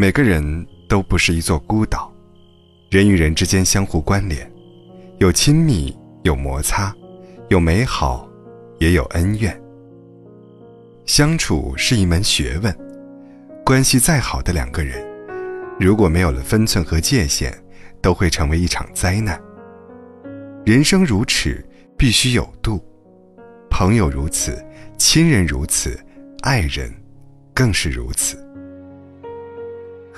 每个人都不是一座孤岛，人与人之间相互关联，有亲密，有摩擦，有美好，也有恩怨。相处是一门学问，关系再好的两个人，如果没有了分寸和界限，都会成为一场灾难。人生如尺，必须有度。朋友如此，亲人如此，爱人更是如此。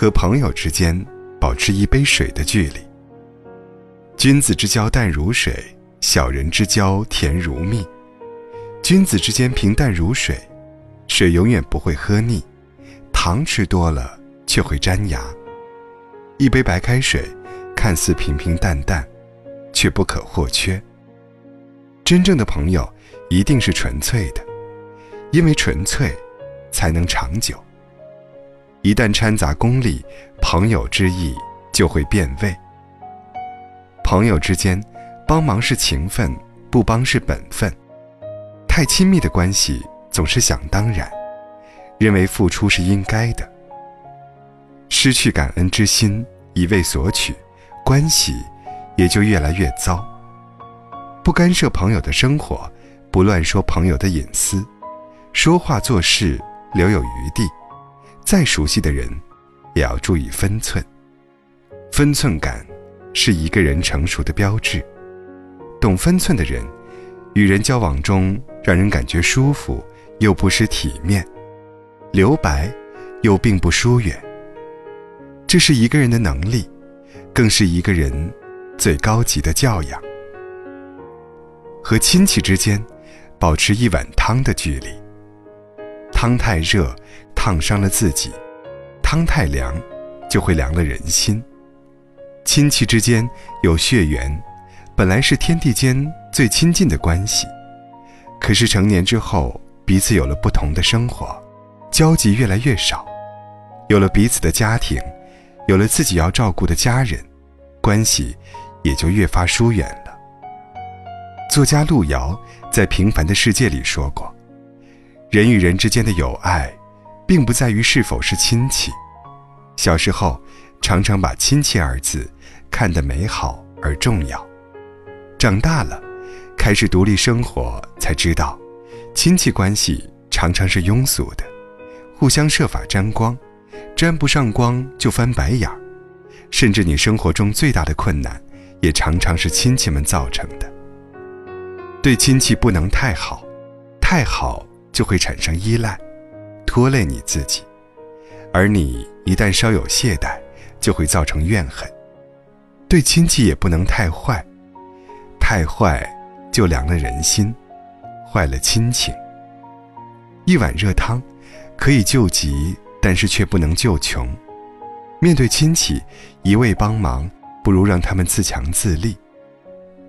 和朋友之间保持一杯水的距离。君子之交淡如水，小人之交甜如蜜。君子之间平淡如水，水永远不会喝腻，糖吃多了却会粘牙。一杯白开水，看似平平淡淡，却不可或缺。真正的朋友一定是纯粹的，因为纯粹，才能长久。一旦掺杂功利，朋友之意就会变味。朋友之间，帮忙是情分，不帮是本分。太亲密的关系总是想当然，认为付出是应该的。失去感恩之心，一味索取，关系也就越来越糟。不干涉朋友的生活，不乱说朋友的隐私，说话做事留有余地。再熟悉的人，也要注意分寸。分寸感是一个人成熟的标志。懂分寸的人，与人交往中让人感觉舒服，又不失体面；留白，又并不疏远。这是一个人的能力，更是一个人最高级的教养。和亲戚之间，保持一碗汤的距离。汤太热。烫伤了自己，汤太凉，就会凉了人心。亲戚之间有血缘，本来是天地间最亲近的关系，可是成年之后，彼此有了不同的生活，交集越来越少，有了彼此的家庭，有了自己要照顾的家人，关系也就越发疏远了。作家路遥在《平凡的世界》里说过：“人与人之间的友爱。”并不在于是否是亲戚。小时候，常常把“亲戚”二字看得美好而重要。长大了，开始独立生活，才知道，亲戚关系常常是庸俗的，互相设法沾光，沾不上光就翻白眼儿。甚至你生活中最大的困难，也常常是亲戚们造成的。对亲戚不能太好，太好就会产生依赖。拖累你自己，而你一旦稍有懈怠，就会造成怨恨。对亲戚也不能太坏，太坏就凉了人心，坏了亲情。一碗热汤可以救急，但是却不能救穷。面对亲戚，一味帮忙不如让他们自强自立。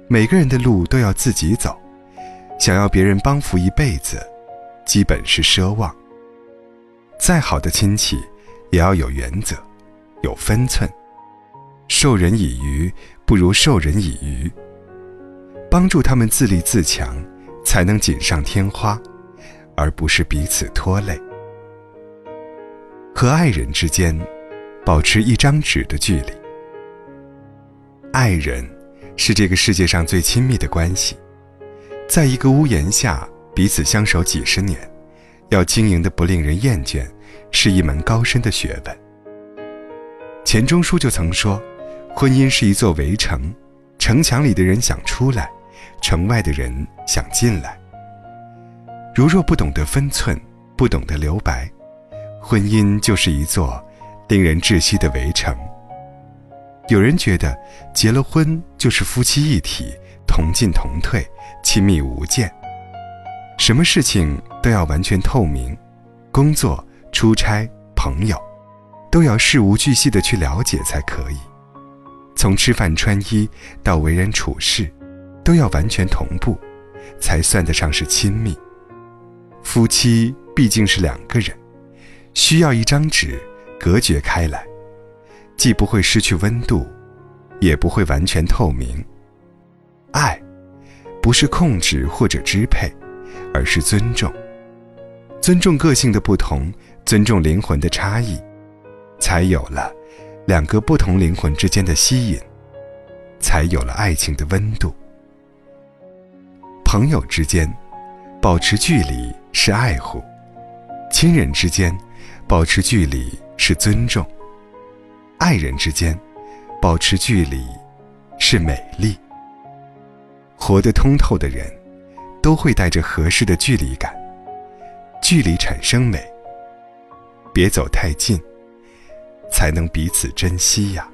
每个人的路都要自己走，想要别人帮扶一辈子，基本是奢望。再好的亲戚，也要有原则，有分寸。授人以鱼，不如授人以渔。帮助他们自立自强，才能锦上添花，而不是彼此拖累。和爱人之间，保持一张纸的距离。爱人，是这个世界上最亲密的关系，在一个屋檐下，彼此相守几十年。要经营的不令人厌倦，是一门高深的学问。钱钟书就曾说：“婚姻是一座围城，城墙里的人想出来，城外的人想进来。如若不懂得分寸，不懂得留白，婚姻就是一座令人窒息的围城。”有人觉得结了婚就是夫妻一体，同进同退，亲密无间。什么事情都要完全透明，工作、出差、朋友，都要事无巨细的去了解才可以。从吃饭穿衣到为人处事，都要完全同步，才算得上是亲密。夫妻毕竟是两个人，需要一张纸隔绝开来，既不会失去温度，也不会完全透明。爱，不是控制或者支配。而是尊重，尊重个性的不同，尊重灵魂的差异，才有了两个不同灵魂之间的吸引，才有了爱情的温度。朋友之间，保持距离是爱护；亲人之间，保持距离是尊重；爱人之间，保持距离是美丽。活得通透的人，都会带着合适的距离感，距离产生美。别走太近，才能彼此珍惜呀。